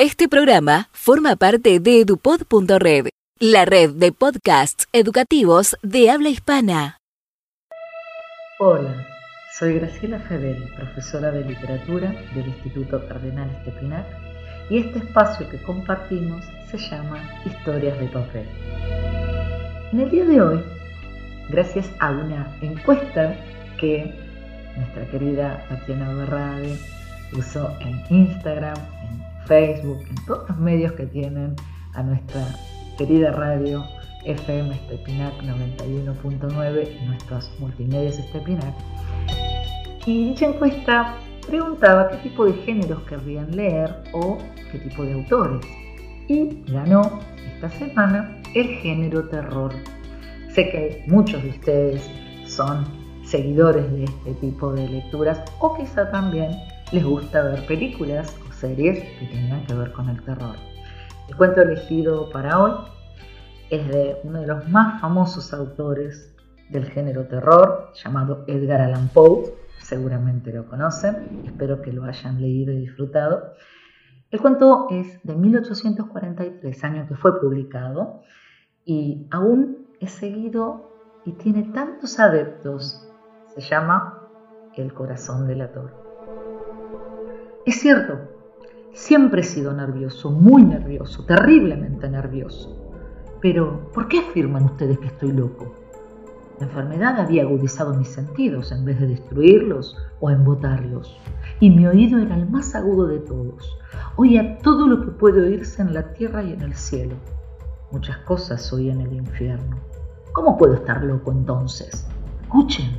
Este programa forma parte de edupod.red, la red de podcasts educativos de habla hispana. Hola, soy Graciela Fedeli, profesora de literatura del Instituto Cardenal Estepinac, y este espacio que compartimos se llama Historias de Papel. En el día de hoy, gracias a una encuesta que nuestra querida Tatiana Berrade usó en Instagram, Facebook, en todos los medios que tienen a nuestra querida radio FM Estepinac 91.9 y nuestros multimedios Estepinac. Y dicha encuesta preguntaba qué tipo de géneros querrían leer o qué tipo de autores. Y ganó esta semana el género terror. Sé que muchos de ustedes son seguidores de este tipo de lecturas o quizá también les gusta ver películas series que tengan que ver con el terror. El cuento elegido para hoy es de uno de los más famosos autores del género terror, llamado Edgar Allan Poe. Seguramente lo conocen, espero que lo hayan leído y disfrutado. El cuento es de 1843, año que fue publicado, y aún es seguido y tiene tantos adeptos. Se llama El corazón del ator. Es cierto, Siempre he sido nervioso, muy nervioso, terriblemente nervioso. Pero, ¿por qué afirman ustedes que estoy loco? La enfermedad había agudizado mis sentidos en vez de destruirlos o embotarlos. Y mi oído era el más agudo de todos. Oía todo lo que puede oírse en la tierra y en el cielo. Muchas cosas oía en el infierno. ¿Cómo puedo estar loco entonces? Escuchen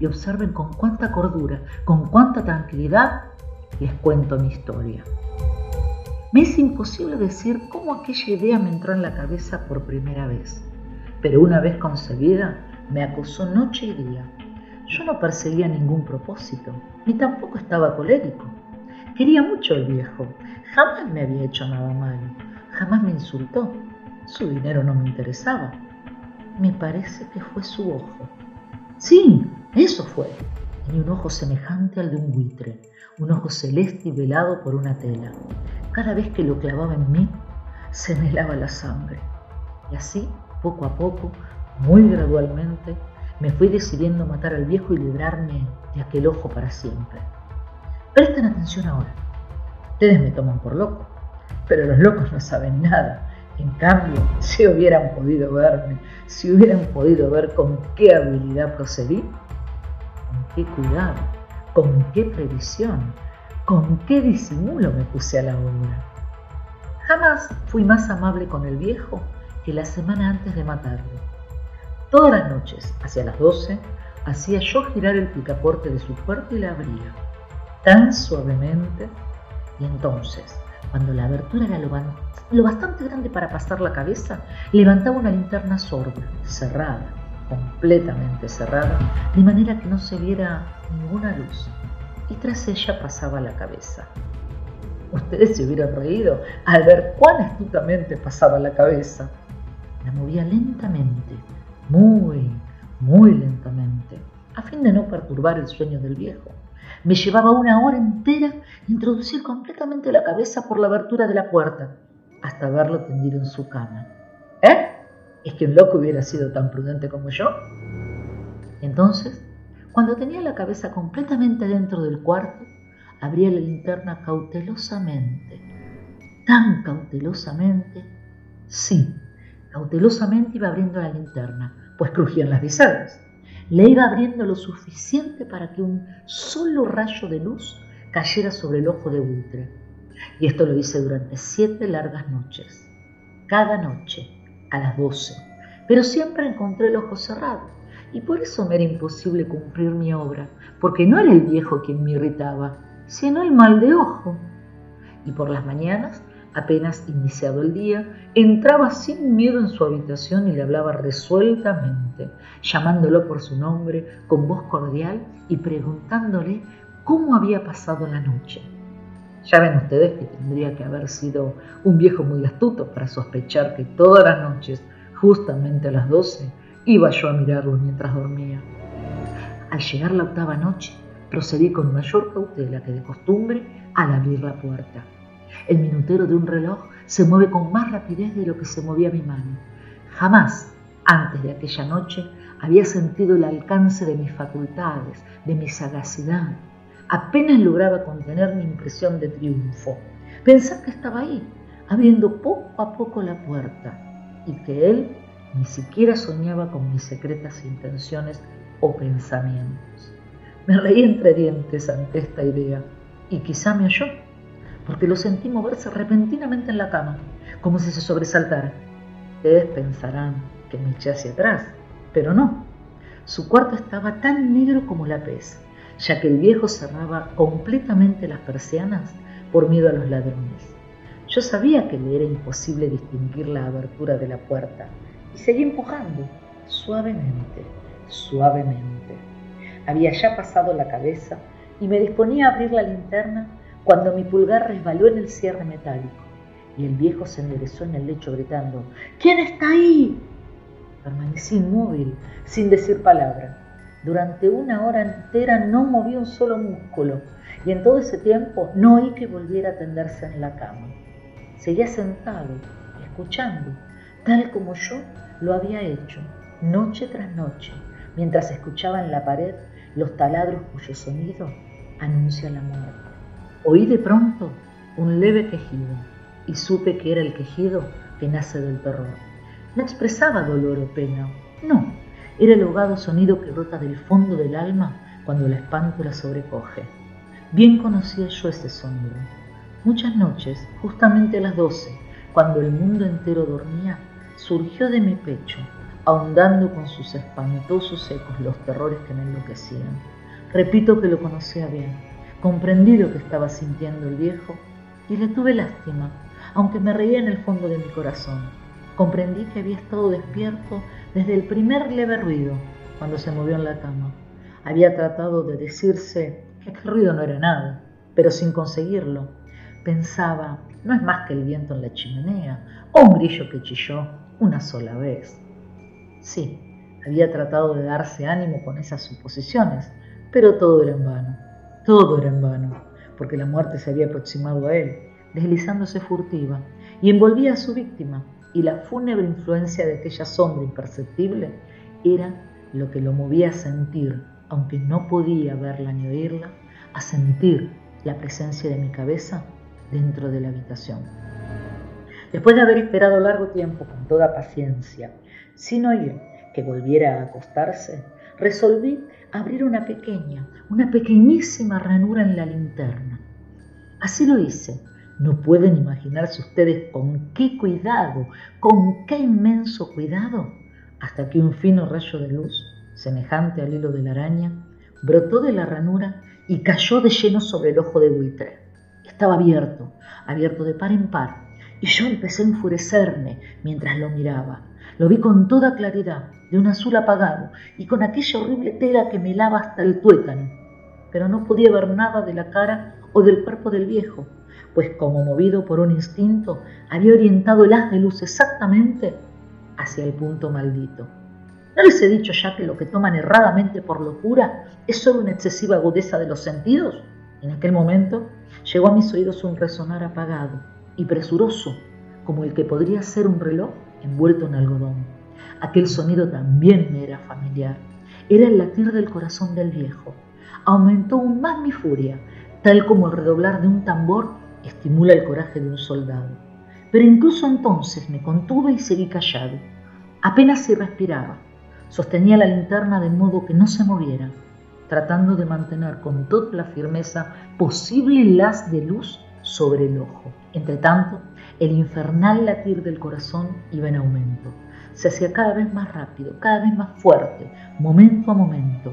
y observen con cuánta cordura, con cuánta tranquilidad les cuento mi historia. Me es imposible decir cómo aquella idea me entró en la cabeza por primera vez, pero una vez concebida me acosó noche y día. Yo no perseguía ningún propósito, ni tampoco estaba colérico. Quería mucho al viejo, jamás me había hecho nada malo, jamás me insultó, su dinero no me interesaba. Me parece que fue su ojo. Sí, eso fue. Tenía un ojo semejante al de un buitre, un ojo celeste y velado por una tela. Cada vez que lo clavaba en mí, se me helaba la sangre. Y así, poco a poco, muy gradualmente, me fui decidiendo matar al viejo y librarme de aquel ojo para siempre. Presten atención ahora. Ustedes me toman por loco, pero los locos no saben nada. En cambio, si hubieran podido verme, si hubieran podido ver con qué habilidad procedí, con qué cuidado, con qué previsión, con qué disimulo me puse a la obra. Jamás fui más amable con el viejo que la semana antes de matarlo. Todas las noches, hacia las doce, hacía yo girar el picaporte de su puerta y la abría, tan suavemente, y entonces, cuando la abertura era lo, lo bastante grande para pasar la cabeza, levantaba una linterna sorda, cerrada, completamente cerrada, de manera que no se viera ninguna luz y tras ella pasaba la cabeza. Ustedes se hubieran reído al ver cuán astutamente pasaba la cabeza. La movía lentamente, muy, muy lentamente, a fin de no perturbar el sueño del viejo. Me llevaba una hora entera introducir completamente la cabeza por la abertura de la puerta, hasta verlo tendido en su cama. ¿Eh? ¿Es que un loco hubiera sido tan prudente como yo? Entonces cuando tenía la cabeza completamente dentro del cuarto, abría la linterna cautelosamente. Tan cautelosamente. Sí, cautelosamente iba abriendo la linterna, pues crujían las bisagras. Le iba abriendo lo suficiente para que un solo rayo de luz cayera sobre el ojo de buitre. Y esto lo hice durante siete largas noches. Cada noche, a las doce. Pero siempre encontré el ojo cerrado y por eso me era imposible cumplir mi obra, porque no era el viejo quien me irritaba, sino el mal de ojo. Y por las mañanas, apenas iniciado el día, entraba sin miedo en su habitación y le hablaba resueltamente, llamándolo por su nombre con voz cordial y preguntándole cómo había pasado la noche. Ya ven ustedes que tendría que haber sido un viejo muy astuto para sospechar que todas las noches, justamente a las doce, Iba yo a mirarlo mientras dormía. Al llegar la octava noche, procedí con mayor cautela que de costumbre al abrir la puerta. El minutero de un reloj se mueve con más rapidez de lo que se movía mi mano. Jamás, antes de aquella noche, había sentido el alcance de mis facultades, de mi sagacidad. Apenas lograba contener mi impresión de triunfo. Pensar que estaba ahí, abriendo poco a poco la puerta, y que él ni siquiera soñaba con mis secretas intenciones o pensamientos. Me reí entre dientes ante esta idea y quizá me oyó, porque lo sentí moverse repentinamente en la cama, como si se sobresaltara. Ustedes pensarán que me eché hacia atrás, pero no. Su cuarto estaba tan negro como la pez, ya que el viejo cerraba completamente las persianas por miedo a los ladrones. Yo sabía que le era imposible distinguir la abertura de la puerta y seguí empujando, suavemente, suavemente. Había ya pasado la cabeza y me disponía a abrir la linterna cuando mi pulgar resbaló en el cierre metálico y el viejo se enderezó en el lecho gritando, ¿Quién está ahí? Permanecí inmóvil, sin decir palabra. Durante una hora entera no moví un solo músculo y en todo ese tiempo no oí que volviera a tenderse en la cama. Seguía sentado, escuchando, tal como yo lo había hecho, noche tras noche, mientras escuchaba en la pared los taladros cuyo sonido anuncia la muerte. Oí de pronto un leve quejido y supe que era el quejido que nace del terror. No expresaba dolor o pena, no, era el ahogado sonido que brota del fondo del alma cuando el espanto la sobrecoge. Bien conocía yo ese sonido. Muchas noches, justamente a las doce, cuando el mundo entero dormía, surgió de mi pecho ahondando con sus espantosos ecos los terrores que me enloquecían. Repito que lo conocía bien, comprendí lo que estaba sintiendo el viejo y le tuve lástima, aunque me reía en el fondo de mi corazón. Comprendí que había estado despierto desde el primer leve ruido cuando se movió en la cama. Había tratado de decirse que aquel ruido no era nada, pero sin conseguirlo. Pensaba, no es más que el viento en la chimenea o un grillo que chilló una sola vez. Sí, había tratado de darse ánimo con esas suposiciones, pero todo era en vano. Todo era en vano, porque la muerte se había aproximado a él, deslizándose furtiva, y envolvía a su víctima, y la fúnebre influencia de aquella sombra imperceptible era lo que lo movía a sentir, aunque no podía verla ni oírla, a sentir la presencia de mi cabeza dentro de la habitación. Después de haber esperado largo tiempo con toda paciencia sin oír que volviera a acostarse, resolví abrir una pequeña, una pequeñísima ranura en la linterna. Así lo hice. No pueden imaginarse ustedes con qué cuidado, con qué inmenso cuidado, hasta que un fino rayo de luz, semejante al hilo de la araña, brotó de la ranura y cayó de lleno sobre el ojo de buitre. Estaba abierto, abierto de par en par, y yo empecé a enfurecerme mientras lo miraba. Lo vi con toda claridad, de un azul apagado y con aquella horrible tela que me lava hasta el tuétano. Pero no podía ver nada de la cara o del cuerpo del viejo, pues como movido por un instinto, había orientado el haz de luz exactamente hacia el punto maldito. ¿No les he dicho ya que lo que toman erradamente por locura es solo una excesiva agudeza de los sentidos? En aquel momento llegó a mis oídos un resonar apagado y presuroso, como el que podría ser un reloj envuelto en algodón. Aquel sonido también me era familiar. Era el latir del corazón del viejo. Aumentó aún más mi furia, tal como el redoblar de un tambor estimula el coraje de un soldado. Pero incluso entonces me contuve y seguí callado. Apenas si respiraba. Sostenía la linterna de modo que no se moviera, tratando de mantener con toda la firmeza posible haz de luz sobre el ojo. Entre tanto, el infernal latir del corazón iba en aumento. Se hacía cada vez más rápido, cada vez más fuerte, momento a momento.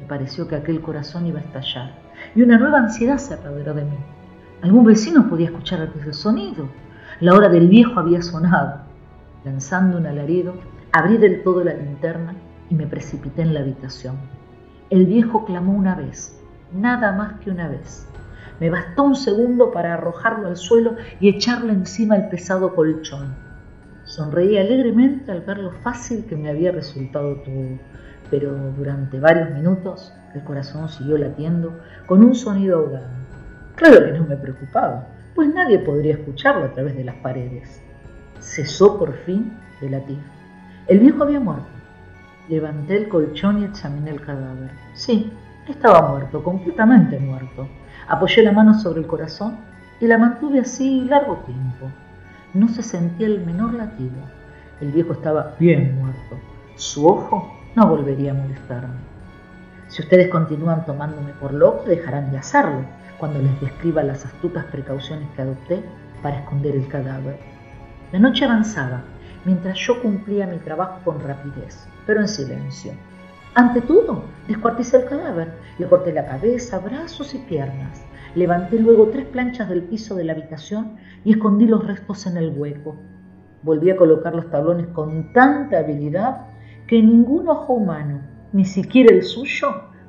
Me pareció que aquel corazón iba a estallar y una nueva ansiedad se apoderó de mí. Algún vecino podía escuchar aquel sonido. La hora del viejo había sonado. Lanzando un alarido, abrí del todo la linterna y me precipité en la habitación. El viejo clamó una vez, nada más que una vez. Me bastó un segundo para arrojarlo al suelo y echarle encima el pesado colchón. Sonreí alegremente al ver lo fácil que me había resultado todo, pero durante varios minutos el corazón siguió latiendo con un sonido ahogado. Claro que no me preocupaba, pues nadie podría escucharlo a través de las paredes. Cesó por fin de latir. El viejo había muerto. Levanté el colchón y examiné el cadáver. Sí, estaba muerto, completamente muerto. Apoyé la mano sobre el corazón y la mantuve así largo tiempo. No se sentía el menor latido. El viejo estaba bien muerto. Su ojo no volvería a molestarme. Si ustedes continúan tomándome por loco, dejarán de hacerlo cuando les describa las astutas precauciones que adopté para esconder el cadáver. La noche avanzaba mientras yo cumplía mi trabajo con rapidez, pero en silencio. Ante todo, descuarticé el cadáver, le corté la cabeza, brazos y piernas. Levanté luego tres planchas del piso de la habitación y escondí los restos en el hueco. Volví a colocar los tablones con tanta habilidad que ningún ojo humano, ni siquiera el suyo,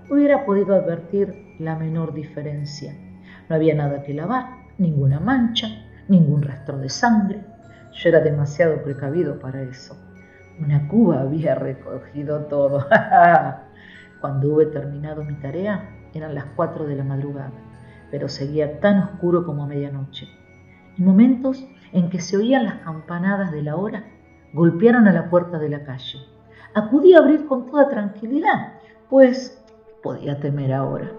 hubiera podido advertir la menor diferencia. No había nada que lavar, ninguna mancha, ningún rastro de sangre. Yo era demasiado precavido para eso. Una cuba había recogido todo. Cuando hube terminado mi tarea, eran las cuatro de la madrugada, pero seguía tan oscuro como a medianoche. En momentos en que se oían las campanadas de la hora, golpearon a la puerta de la calle. Acudí a abrir con toda tranquilidad, pues podía temer ahora.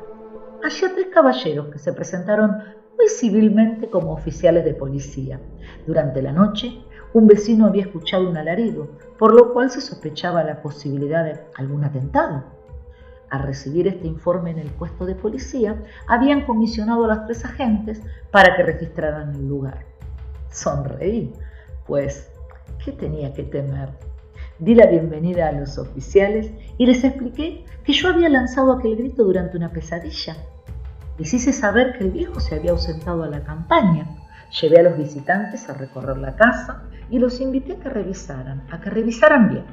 Había tres caballeros que se presentaron muy civilmente como oficiales de policía. Durante la noche un vecino había escuchado un alarido, por lo cual se sospechaba la posibilidad de algún atentado. Al recibir este informe en el puesto de policía, habían comisionado a los tres agentes para que registraran el lugar. Sonreí, pues, ¿qué tenía que temer? Di la bienvenida a los oficiales y les expliqué que yo había lanzado aquel grito durante una pesadilla. Les hice saber que el viejo se había ausentado a la campaña. Llevé a los visitantes a recorrer la casa y los invité a que revisaran, a que revisaran bien.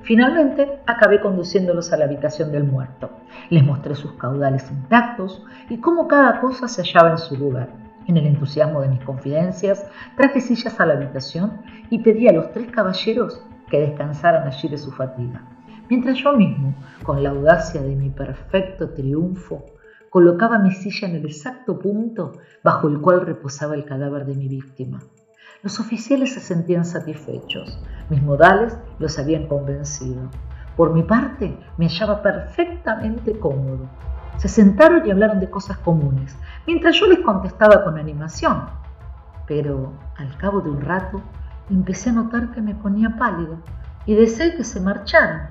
Finalmente acabé conduciéndolos a la habitación del muerto. Les mostré sus caudales intactos y cómo cada cosa se hallaba en su lugar. En el entusiasmo de mis confidencias, traje sillas a la habitación y pedí a los tres caballeros que descansaran allí de su fatiga, mientras yo mismo, con la audacia de mi perfecto triunfo, colocaba mi silla en el exacto punto bajo el cual reposaba el cadáver de mi víctima. Los oficiales se sentían satisfechos, mis modales los habían convencido. Por mi parte, me hallaba perfectamente cómodo. Se sentaron y hablaron de cosas comunes, mientras yo les contestaba con animación. Pero al cabo de un rato empecé a notar que me ponía pálido y deseé que se marcharan.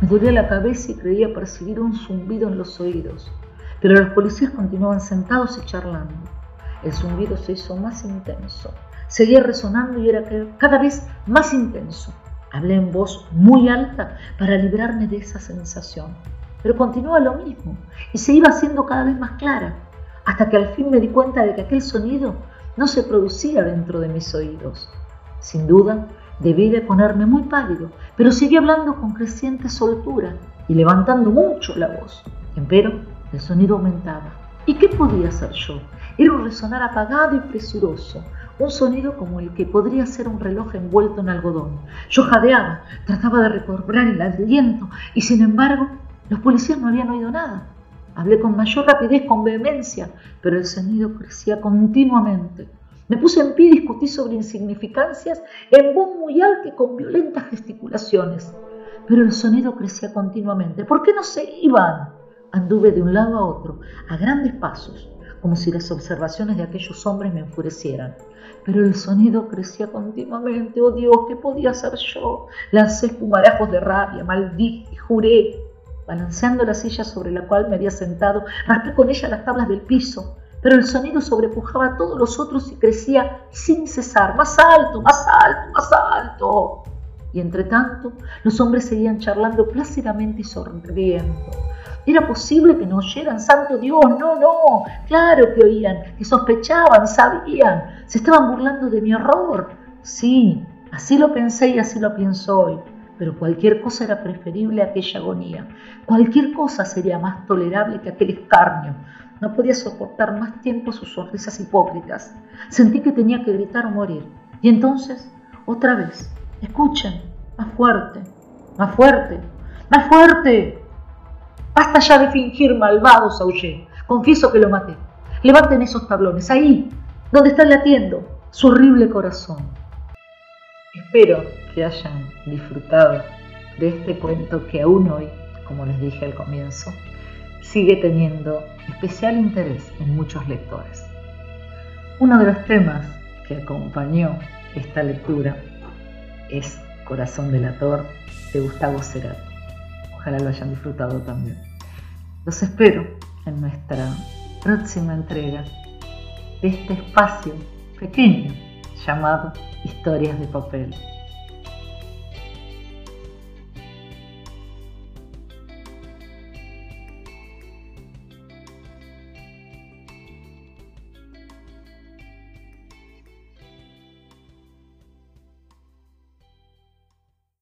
Me dolía la cabeza y creía percibir un zumbido en los oídos, pero los policías continuaban sentados y charlando. El zumbido se hizo más intenso seguía resonando y era cada vez más intenso. Hablé en voz muy alta para librarme de esa sensación, pero continuaba lo mismo y se iba haciendo cada vez más clara, hasta que al fin me di cuenta de que aquel sonido no se producía dentro de mis oídos. Sin duda, debí de ponerme muy pálido, pero seguí hablando con creciente soltura y levantando mucho la voz. Empero, el sonido aumentaba. ¿Y qué podía hacer yo? Era un resonar apagado y presuroso, un sonido como el que podría ser un reloj envuelto en algodón. Yo jadeaba, trataba de recobrar el aliento y sin embargo los policías no habían oído nada. Hablé con mayor rapidez, con vehemencia, pero el sonido crecía continuamente. Me puse en pie y discutí sobre insignificancias en voz muy alta y con violentas gesticulaciones. Pero el sonido crecía continuamente. ¿Por qué no se iban? Anduve de un lado a otro, a grandes pasos, como si las observaciones de aquellos hombres me enfurecieran pero el sonido crecía continuamente. Oh Dios, ¿qué podía hacer yo? Lancé espumarajos de rabia, maldí y juré, balanceando la silla sobre la cual me había sentado, raspé con ella las tablas del piso, pero el sonido sobrepujaba a todos los otros y crecía sin cesar, más alto, más alto, más alto. Y entre tanto, los hombres seguían charlando plácidamente y sonriendo. ¿Era posible que no oyeran? Santo Dios, no, no. Claro que oían, que sospechaban, sabían. Se estaban burlando de mi horror. Sí, así lo pensé y así lo pienso hoy. Pero cualquier cosa era preferible a aquella agonía. Cualquier cosa sería más tolerable que aquel escarnio. No podía soportar más tiempo sus sonrisas hipócritas. Sentí que tenía que gritar o morir. Y entonces, otra vez, escuchen, más fuerte, más fuerte, más fuerte. Basta ya de fingir malvados, aullé. Confieso que lo maté. Levanten esos tablones, ahí, donde está latiendo su horrible corazón. Espero que hayan disfrutado de este cuento que aún hoy, como les dije al comienzo, sigue teniendo especial interés en muchos lectores. Uno de los temas que acompañó esta lectura es Corazón delator de Gustavo Cerati. Ojalá lo hayan disfrutado también. Los espero en nuestra próxima entrega de este espacio pequeño llamado Historias de Papel.